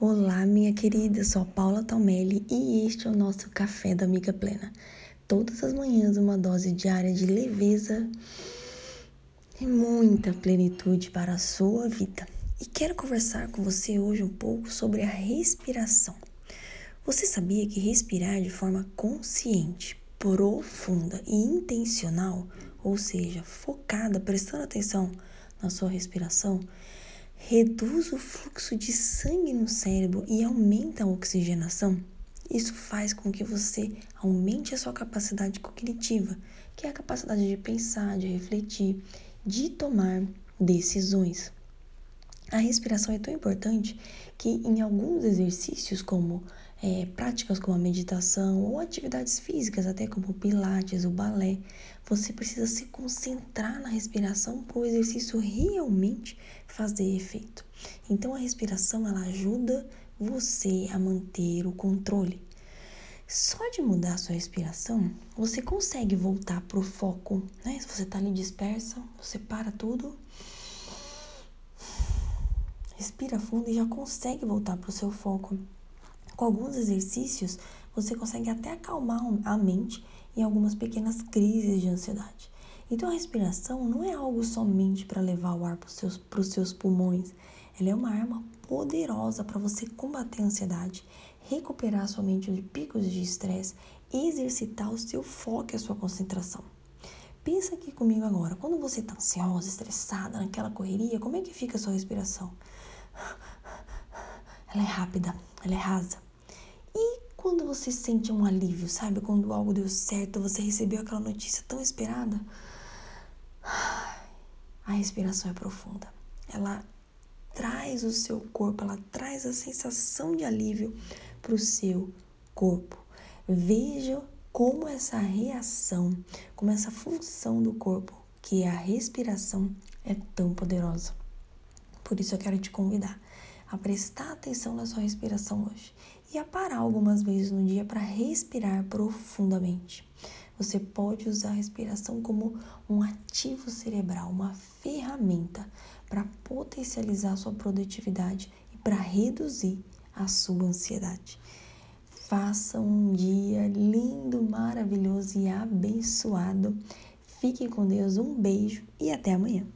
Olá, minha querida, sou a Paula Talmelli e este é o nosso Café da Amiga Plena. Todas as manhãs, uma dose diária de leveza e muita plenitude para a sua vida. E quero conversar com você hoje um pouco sobre a respiração. Você sabia que respirar de forma consciente, profunda e intencional, ou seja, focada, prestando atenção na sua respiração, reduz o fluxo de sangue no cérebro e aumenta a oxigenação, isso faz com que você aumente a sua capacidade cognitiva, que é a capacidade de pensar, de refletir, de tomar decisões. A respiração é tão importante que em alguns exercícios, como é, práticas como a meditação ou atividades físicas, até como o pilates, o balé, você precisa se concentrar na respiração para o exercício realmente fazer efeito. Então a respiração ela ajuda você a manter o controle. Só de mudar a sua respiração, você consegue voltar para o foco, né? Se você está ali dispersa, você para tudo Respira fundo e já consegue voltar para o seu foco. Com alguns exercícios, você consegue até acalmar a mente em algumas pequenas crises de ansiedade. Então, a respiração não é algo somente para levar o ar para os seus, seus pulmões, ela é uma arma poderosa para você combater a ansiedade, recuperar sua mente de picos de estresse e exercitar o seu foco e a sua concentração. Pensa aqui comigo agora, quando você está ansiosa, estressada, naquela correria, como é que fica a sua respiração? Ela é rápida, ela é rasa. E quando você sente um alívio, sabe? Quando algo deu certo, você recebeu aquela notícia tão esperada. A respiração é profunda. Ela traz o seu corpo, ela traz a sensação de alívio para o seu corpo. Veja como essa reação, como essa função do corpo, que é a respiração, é tão poderosa. Por isso eu quero te convidar a prestar atenção na sua respiração hoje e a parar algumas vezes no dia para respirar profundamente. Você pode usar a respiração como um ativo cerebral, uma ferramenta para potencializar a sua produtividade e para reduzir a sua ansiedade. Faça um dia lindo, maravilhoso e abençoado. Fique com Deus, um beijo e até amanhã.